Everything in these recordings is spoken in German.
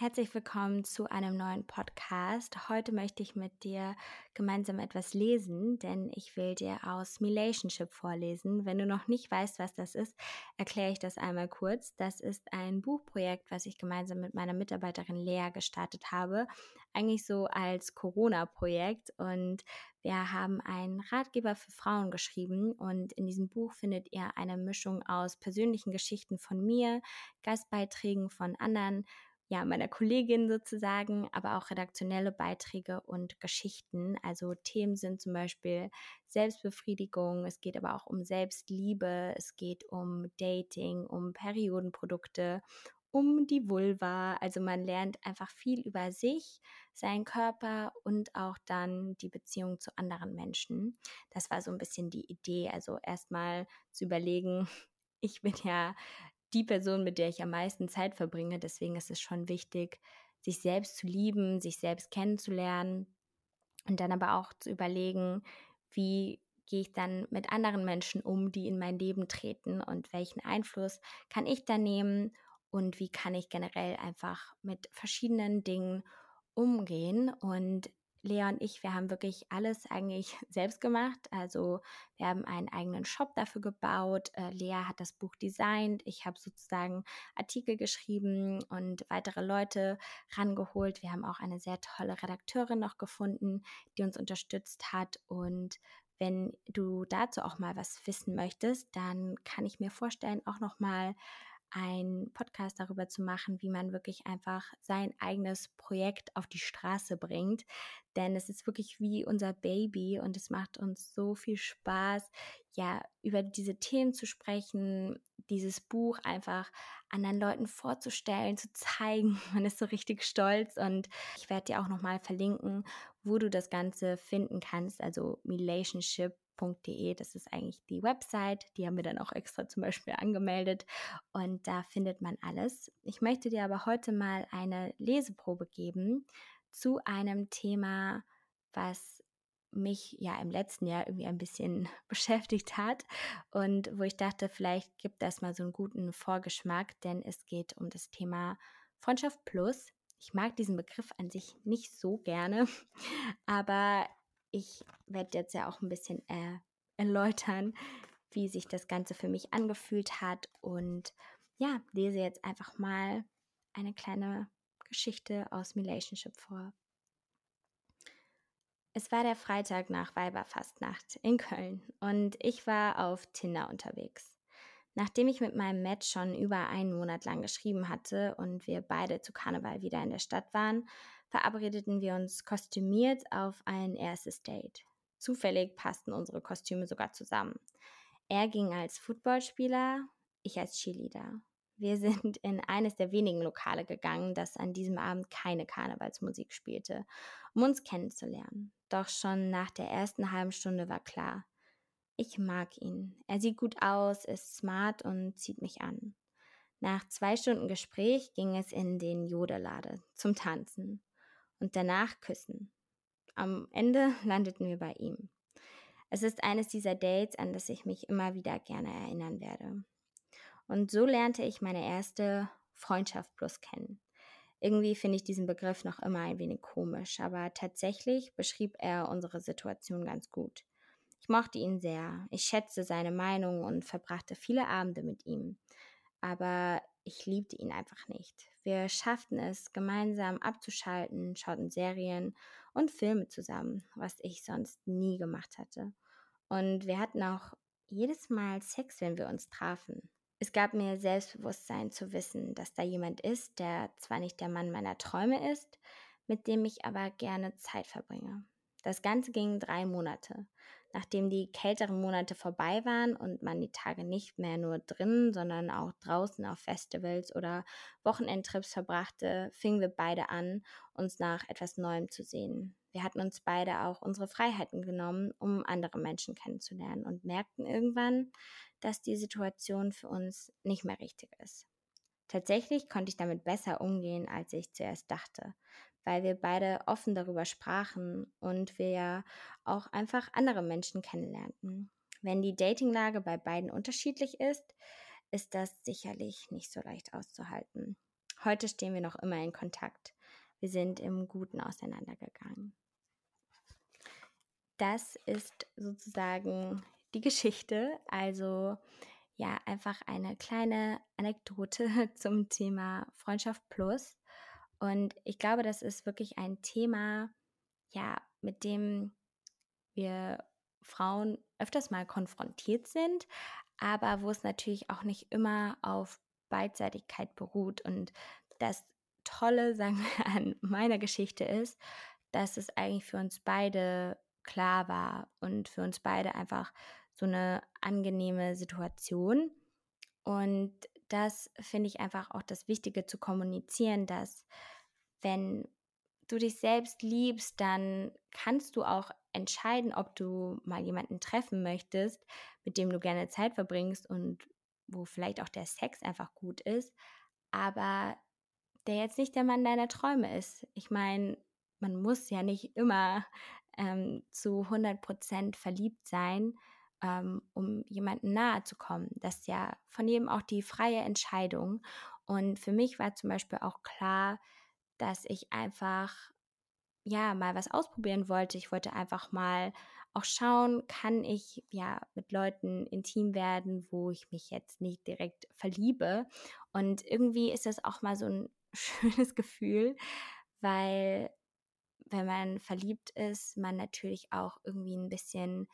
Herzlich willkommen zu einem neuen Podcast. Heute möchte ich mit dir gemeinsam etwas lesen, denn ich will dir aus Relationship vorlesen. Wenn du noch nicht weißt, was das ist, erkläre ich das einmal kurz. Das ist ein Buchprojekt, was ich gemeinsam mit meiner Mitarbeiterin Lea gestartet habe. Eigentlich so als Corona-Projekt und wir haben einen Ratgeber für Frauen geschrieben und in diesem Buch findet ihr eine Mischung aus persönlichen Geschichten von mir, Gastbeiträgen von anderen ja, meiner Kollegin sozusagen, aber auch redaktionelle Beiträge und Geschichten. Also Themen sind zum Beispiel Selbstbefriedigung, es geht aber auch um Selbstliebe, es geht um Dating, um Periodenprodukte, um die Vulva. Also man lernt einfach viel über sich, seinen Körper und auch dann die Beziehung zu anderen Menschen. Das war so ein bisschen die Idee. Also erstmal zu überlegen, ich bin ja die Person, mit der ich am meisten Zeit verbringe. Deswegen ist es schon wichtig, sich selbst zu lieben, sich selbst kennenzulernen und dann aber auch zu überlegen, wie gehe ich dann mit anderen Menschen um, die in mein Leben treten und welchen Einfluss kann ich da nehmen und wie kann ich generell einfach mit verschiedenen Dingen umgehen. Und Lea und ich, wir haben wirklich alles eigentlich selbst gemacht. Also wir haben einen eigenen Shop dafür gebaut. Äh, Lea hat das Buch designt. Ich habe sozusagen Artikel geschrieben und weitere Leute rangeholt. Wir haben auch eine sehr tolle Redakteurin noch gefunden, die uns unterstützt hat. Und wenn du dazu auch mal was wissen möchtest, dann kann ich mir vorstellen, auch noch mal ein Podcast darüber zu machen, wie man wirklich einfach sein eigenes Projekt auf die Straße bringt. Denn es ist wirklich wie unser Baby und es macht uns so viel Spaß, ja, über diese Themen zu sprechen, dieses Buch einfach anderen Leuten vorzustellen, zu zeigen. Man ist so richtig stolz und ich werde dir auch nochmal verlinken, wo du das Ganze finden kannst, also Relationship www.de. Das ist eigentlich die Website. Die haben wir dann auch extra zum Beispiel angemeldet. Und da findet man alles. Ich möchte dir aber heute mal eine Leseprobe geben zu einem Thema, was mich ja im letzten Jahr irgendwie ein bisschen beschäftigt hat und wo ich dachte, vielleicht gibt das mal so einen guten Vorgeschmack, denn es geht um das Thema Freundschaft Plus. Ich mag diesen Begriff an sich nicht so gerne, aber ich werde jetzt ja auch ein bisschen äh, erläutern, wie sich das Ganze für mich angefühlt hat und ja, lese jetzt einfach mal eine kleine Geschichte aus Relationship vor. Es war der Freitag nach Weiberfastnacht in Köln und ich war auf Tinder unterwegs. Nachdem ich mit meinem Match schon über einen Monat lang geschrieben hatte und wir beide zu Karneval wieder in der Stadt waren, verabredeten wir uns kostümiert auf ein erstes Date. Zufällig passten unsere Kostüme sogar zusammen. Er ging als Footballspieler, ich als Cheerleader. Wir sind in eines der wenigen Lokale gegangen, das an diesem Abend keine Karnevalsmusik spielte, um uns kennenzulernen. Doch schon nach der ersten halben Stunde war klar, ich mag ihn. Er sieht gut aus, ist smart und zieht mich an. Nach zwei Stunden Gespräch ging es in den Jodelade zum Tanzen und danach küssen. Am Ende landeten wir bei ihm. Es ist eines dieser Dates, an das ich mich immer wieder gerne erinnern werde. Und so lernte ich meine erste Freundschaft plus kennen. Irgendwie finde ich diesen Begriff noch immer ein wenig komisch, aber tatsächlich beschrieb er unsere Situation ganz gut. Ich mochte ihn sehr, ich schätzte seine Meinung und verbrachte viele Abende mit ihm. Aber ich liebte ihn einfach nicht. Wir schafften es, gemeinsam abzuschalten, schauten Serien und Filme zusammen, was ich sonst nie gemacht hatte. Und wir hatten auch jedes Mal Sex, wenn wir uns trafen. Es gab mir Selbstbewusstsein zu wissen, dass da jemand ist, der zwar nicht der Mann meiner Träume ist, mit dem ich aber gerne Zeit verbringe. Das Ganze ging drei Monate. Nachdem die kälteren Monate vorbei waren und man die Tage nicht mehr nur drinnen, sondern auch draußen auf Festivals oder Wochenendtrips verbrachte, fingen wir beide an, uns nach etwas Neuem zu sehen. Wir hatten uns beide auch unsere Freiheiten genommen, um andere Menschen kennenzulernen und merkten irgendwann, dass die Situation für uns nicht mehr richtig ist. Tatsächlich konnte ich damit besser umgehen, als ich zuerst dachte, weil wir beide offen darüber sprachen und wir ja auch einfach andere Menschen kennenlernten. Wenn die Datinglage bei beiden unterschiedlich ist, ist das sicherlich nicht so leicht auszuhalten. Heute stehen wir noch immer in Kontakt. Wir sind im Guten auseinandergegangen. Das ist sozusagen die Geschichte. Also ja, einfach eine kleine Anekdote zum Thema Freundschaft Plus. Und ich glaube, das ist wirklich ein Thema, ja, mit dem wir Frauen öfters mal konfrontiert sind, aber wo es natürlich auch nicht immer auf Beidseitigkeit beruht. Und das Tolle, sagen wir, an meiner Geschichte ist, dass es eigentlich für uns beide klar war und für uns beide einfach so eine angenehme Situation. Und das finde ich einfach auch das Wichtige zu kommunizieren, dass wenn du dich selbst liebst, dann kannst du auch entscheiden, ob du mal jemanden treffen möchtest, mit dem du gerne Zeit verbringst und wo vielleicht auch der Sex einfach gut ist, aber der jetzt nicht der Mann deiner Träume ist. Ich meine, man muss ja nicht immer ähm, zu 100 Prozent verliebt sein, ähm, um jemanden nahe zu kommen. Das ist ja von jedem auch die freie Entscheidung. Und für mich war zum Beispiel auch klar, dass ich einfach ja mal was ausprobieren wollte. Ich wollte einfach mal auch schauen, kann ich ja mit Leuten intim werden, wo ich mich jetzt nicht direkt verliebe. Und irgendwie ist das auch mal so ein schönes Gefühl, weil wenn man verliebt ist, man natürlich auch irgendwie ein bisschen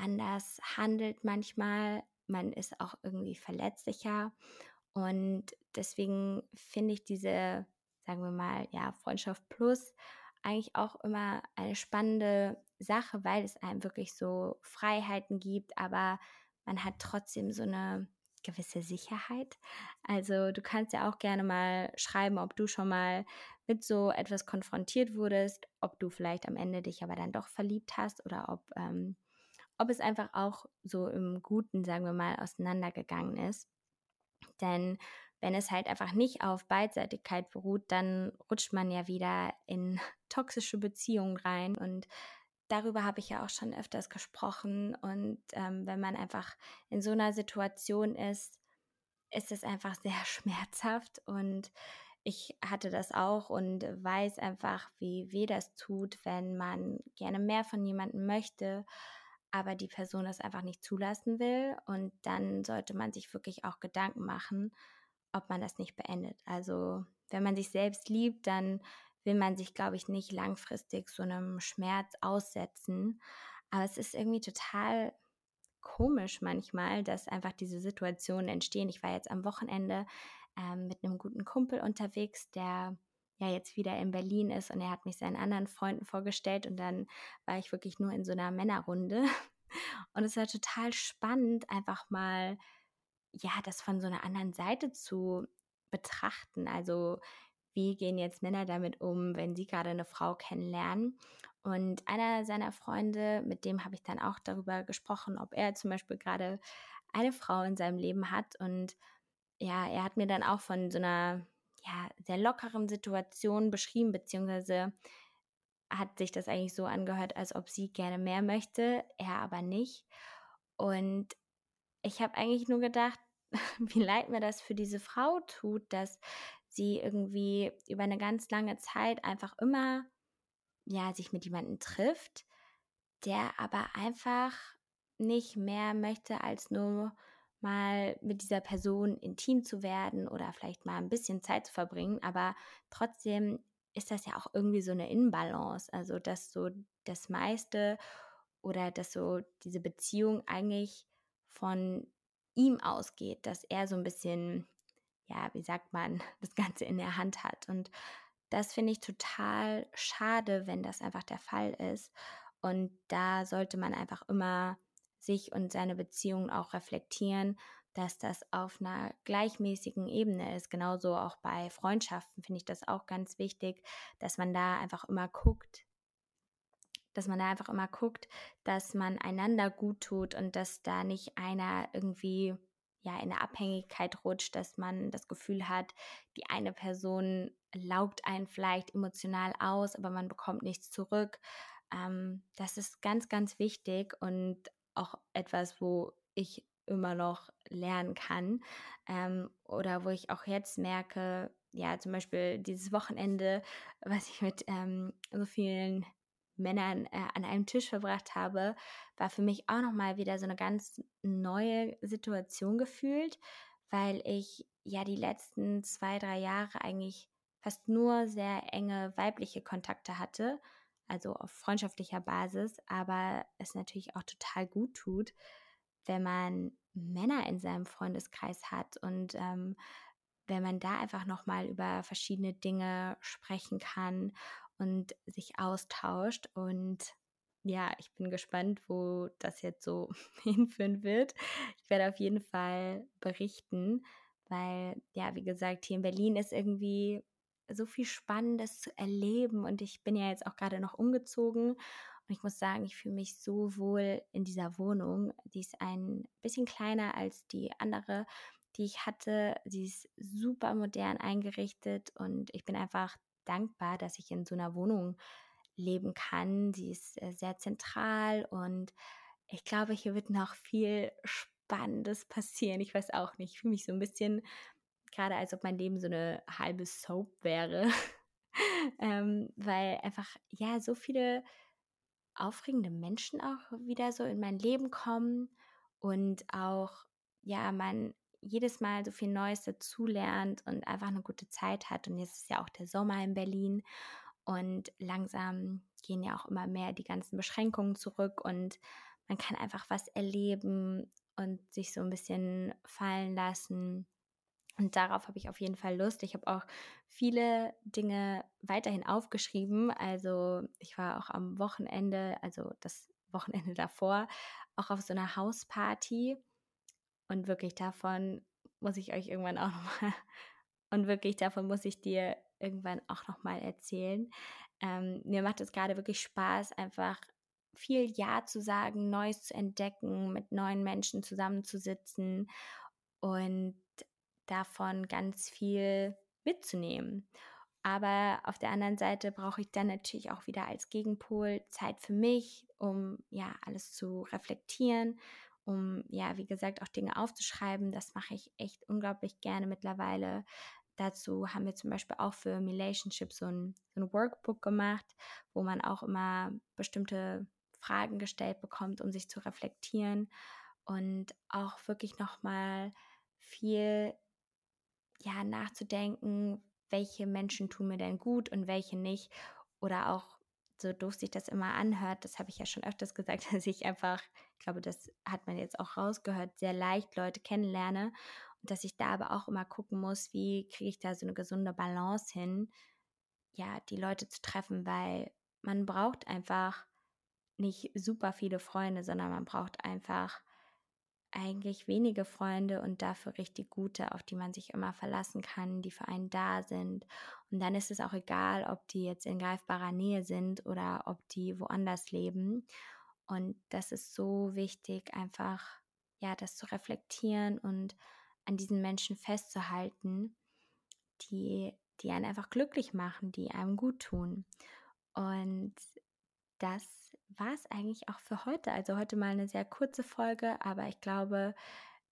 anders handelt manchmal. Man ist auch irgendwie verletzlicher. Und deswegen finde ich diese, sagen wir mal, ja, Freundschaft Plus eigentlich auch immer eine spannende Sache, weil es einem wirklich so Freiheiten gibt, aber man hat trotzdem so eine gewisse Sicherheit. Also du kannst ja auch gerne mal schreiben, ob du schon mal mit so etwas konfrontiert wurdest, ob du vielleicht am Ende dich aber dann doch verliebt hast oder ob, ähm, ob es einfach auch so im Guten, sagen wir mal, auseinandergegangen ist. Denn wenn es halt einfach nicht auf Beidseitigkeit beruht, dann rutscht man ja wieder in toxische Beziehungen rein und darüber habe ich ja auch schon öfters gesprochen. Und ähm, wenn man einfach in so einer Situation ist, ist es einfach sehr schmerzhaft. Und ich hatte das auch und weiß einfach, wie weh das tut, wenn man gerne mehr von jemandem möchte, aber die Person das einfach nicht zulassen will. Und dann sollte man sich wirklich auch Gedanken machen, ob man das nicht beendet. Also wenn man sich selbst liebt, dann will man sich, glaube ich, nicht langfristig so einem Schmerz aussetzen. Aber es ist irgendwie total komisch manchmal, dass einfach diese Situationen entstehen. Ich war jetzt am Wochenende ähm, mit einem guten Kumpel unterwegs, der ja jetzt wieder in Berlin ist und er hat mich seinen anderen Freunden vorgestellt und dann war ich wirklich nur in so einer Männerrunde. Und es war total spannend, einfach mal ja, das von so einer anderen Seite zu betrachten. Also wie gehen jetzt Männer damit um, wenn sie gerade eine Frau kennenlernen? Und einer seiner Freunde, mit dem habe ich dann auch darüber gesprochen, ob er zum Beispiel gerade eine Frau in seinem Leben hat. Und ja, er hat mir dann auch von so einer ja, sehr lockeren Situation beschrieben, beziehungsweise hat sich das eigentlich so angehört, als ob sie gerne mehr möchte, er aber nicht. Und ich habe eigentlich nur gedacht, wie leid mir das für diese Frau tut, dass sie irgendwie über eine ganz lange Zeit einfach immer ja sich mit jemandem trifft, der aber einfach nicht mehr möchte als nur mal mit dieser Person intim zu werden oder vielleicht mal ein bisschen Zeit zu verbringen, aber trotzdem ist das ja auch irgendwie so eine Inbalance, also dass so das meiste oder dass so diese Beziehung eigentlich von ihm ausgeht, dass er so ein bisschen, ja, wie sagt man, das Ganze in der Hand hat. Und das finde ich total schade, wenn das einfach der Fall ist. Und da sollte man einfach immer sich und seine Beziehungen auch reflektieren, dass das auf einer gleichmäßigen Ebene ist. Genauso auch bei Freundschaften finde ich das auch ganz wichtig, dass man da einfach immer guckt, dass man da einfach immer guckt, dass man einander gut tut und dass da nicht einer irgendwie ja in eine Abhängigkeit rutscht, dass man das Gefühl hat, die eine Person laugt einen vielleicht emotional aus, aber man bekommt nichts zurück. Ähm, das ist ganz, ganz wichtig und auch etwas, wo ich immer noch lernen kann ähm, oder wo ich auch jetzt merke, ja, zum Beispiel dieses Wochenende, was ich mit ähm, so vielen Männern äh, an einem Tisch verbracht habe, war für mich auch nochmal wieder so eine ganz neue Situation gefühlt, weil ich ja die letzten zwei, drei Jahre eigentlich fast nur sehr enge weibliche Kontakte hatte, also auf freundschaftlicher Basis, aber es natürlich auch total gut tut, wenn man Männer in seinem Freundeskreis hat und ähm, wenn man da einfach nochmal über verschiedene Dinge sprechen kann und sich austauscht. Und ja, ich bin gespannt, wo das jetzt so hinführen wird. Ich werde auf jeden Fall berichten, weil, ja, wie gesagt, hier in Berlin ist irgendwie so viel Spannendes zu erleben und ich bin ja jetzt auch gerade noch umgezogen und ich muss sagen, ich fühle mich so wohl in dieser Wohnung. Die ist ein bisschen kleiner als die andere, die ich hatte. Sie ist super modern eingerichtet und ich bin einfach dankbar, dass ich in so einer Wohnung leben kann. Sie ist äh, sehr zentral und ich glaube, hier wird noch viel Spannendes passieren. Ich weiß auch nicht. Ich fühle mich so ein bisschen gerade, als ob mein Leben so eine halbe Soap wäre. ähm, weil einfach, ja, so viele aufregende Menschen auch wieder so in mein Leben kommen und auch, ja, man jedes Mal so viel Neues dazulernt und einfach eine gute Zeit hat. Und jetzt ist ja auch der Sommer in Berlin und langsam gehen ja auch immer mehr die ganzen Beschränkungen zurück und man kann einfach was erleben und sich so ein bisschen fallen lassen. Und darauf habe ich auf jeden Fall Lust. Ich habe auch viele Dinge weiterhin aufgeschrieben. Also ich war auch am Wochenende, also das Wochenende davor, auch auf so einer Hausparty. Und wirklich davon muss ich euch irgendwann auch nochmal, und wirklich davon muss ich dir irgendwann auch nochmal erzählen. Ähm, mir macht es gerade wirklich Spaß, einfach viel Ja zu sagen, Neues zu entdecken, mit neuen Menschen zusammenzusitzen und davon ganz viel mitzunehmen. Aber auf der anderen Seite brauche ich dann natürlich auch wieder als Gegenpol Zeit für mich, um ja alles zu reflektieren, um ja, wie gesagt, auch Dinge aufzuschreiben. Das mache ich echt unglaublich gerne mittlerweile. Dazu haben wir zum Beispiel auch für Relationship so ein, so ein Workbook gemacht, wo man auch immer bestimmte Fragen gestellt bekommt, um sich zu reflektieren und auch wirklich nochmal viel ja, nachzudenken, welche Menschen tun mir denn gut und welche nicht. Oder auch, so doof sich das immer anhört, das habe ich ja schon öfters gesagt, dass ich einfach, ich glaube, das hat man jetzt auch rausgehört, sehr leicht Leute kennenlerne. Und dass ich da aber auch immer gucken muss, wie kriege ich da so eine gesunde Balance hin, ja, die Leute zu treffen, weil man braucht einfach nicht super viele Freunde, sondern man braucht einfach eigentlich wenige Freunde und dafür richtig gute, auf die man sich immer verlassen kann, die für einen da sind. Und dann ist es auch egal, ob die jetzt in greifbarer Nähe sind oder ob die woanders leben. Und das ist so wichtig, einfach ja, das zu reflektieren und an diesen Menschen festzuhalten, die, die einen einfach glücklich machen, die einem gut tun. Und das war es eigentlich auch für heute. Also heute mal eine sehr kurze Folge, aber ich glaube,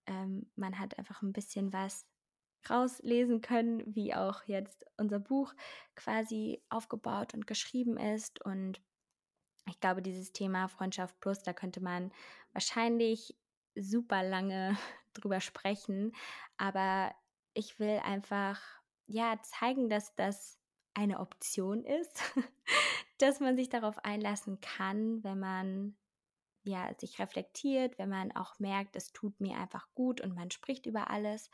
ähm, man hat einfach ein bisschen was rauslesen können, wie auch jetzt unser Buch quasi aufgebaut und geschrieben ist. Und ich glaube, dieses Thema Freundschaft Plus, da könnte man wahrscheinlich super lange drüber sprechen. Aber ich will einfach, ja, zeigen, dass das eine Option ist, dass man sich darauf einlassen kann, wenn man ja sich reflektiert, wenn man auch merkt, es tut mir einfach gut und man spricht über alles,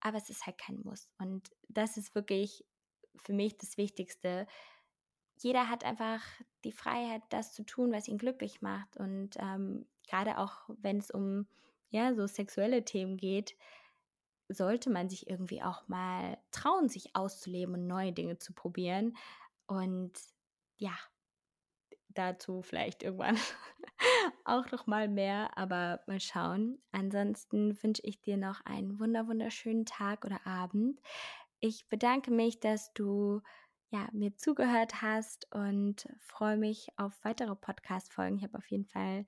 aber es ist halt kein Muss und das ist wirklich für mich das Wichtigste. Jeder hat einfach die Freiheit, das zu tun, was ihn glücklich macht und ähm, gerade auch wenn es um ja so sexuelle Themen geht, sollte man sich irgendwie auch mal trauen, sich auszuleben und neue Dinge zu probieren. Und ja, dazu vielleicht irgendwann auch noch mal mehr, aber mal schauen. Ansonsten wünsche ich dir noch einen wunder wunderschönen Tag oder Abend. Ich bedanke mich, dass du ja, mir zugehört hast und freue mich auf weitere Podcast-Folgen. Ich habe auf jeden Fall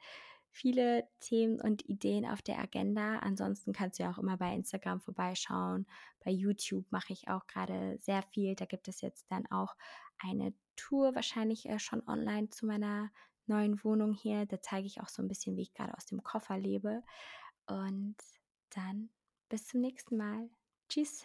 viele Themen und Ideen auf der Agenda. Ansonsten kannst du ja auch immer bei Instagram vorbeischauen. Bei YouTube mache ich auch gerade sehr viel. Da gibt es jetzt dann auch eine Tour, wahrscheinlich äh, schon online zu meiner neuen Wohnung hier. Da zeige ich auch so ein bisschen, wie ich gerade aus dem Koffer lebe. Und dann bis zum nächsten Mal. Tschüss.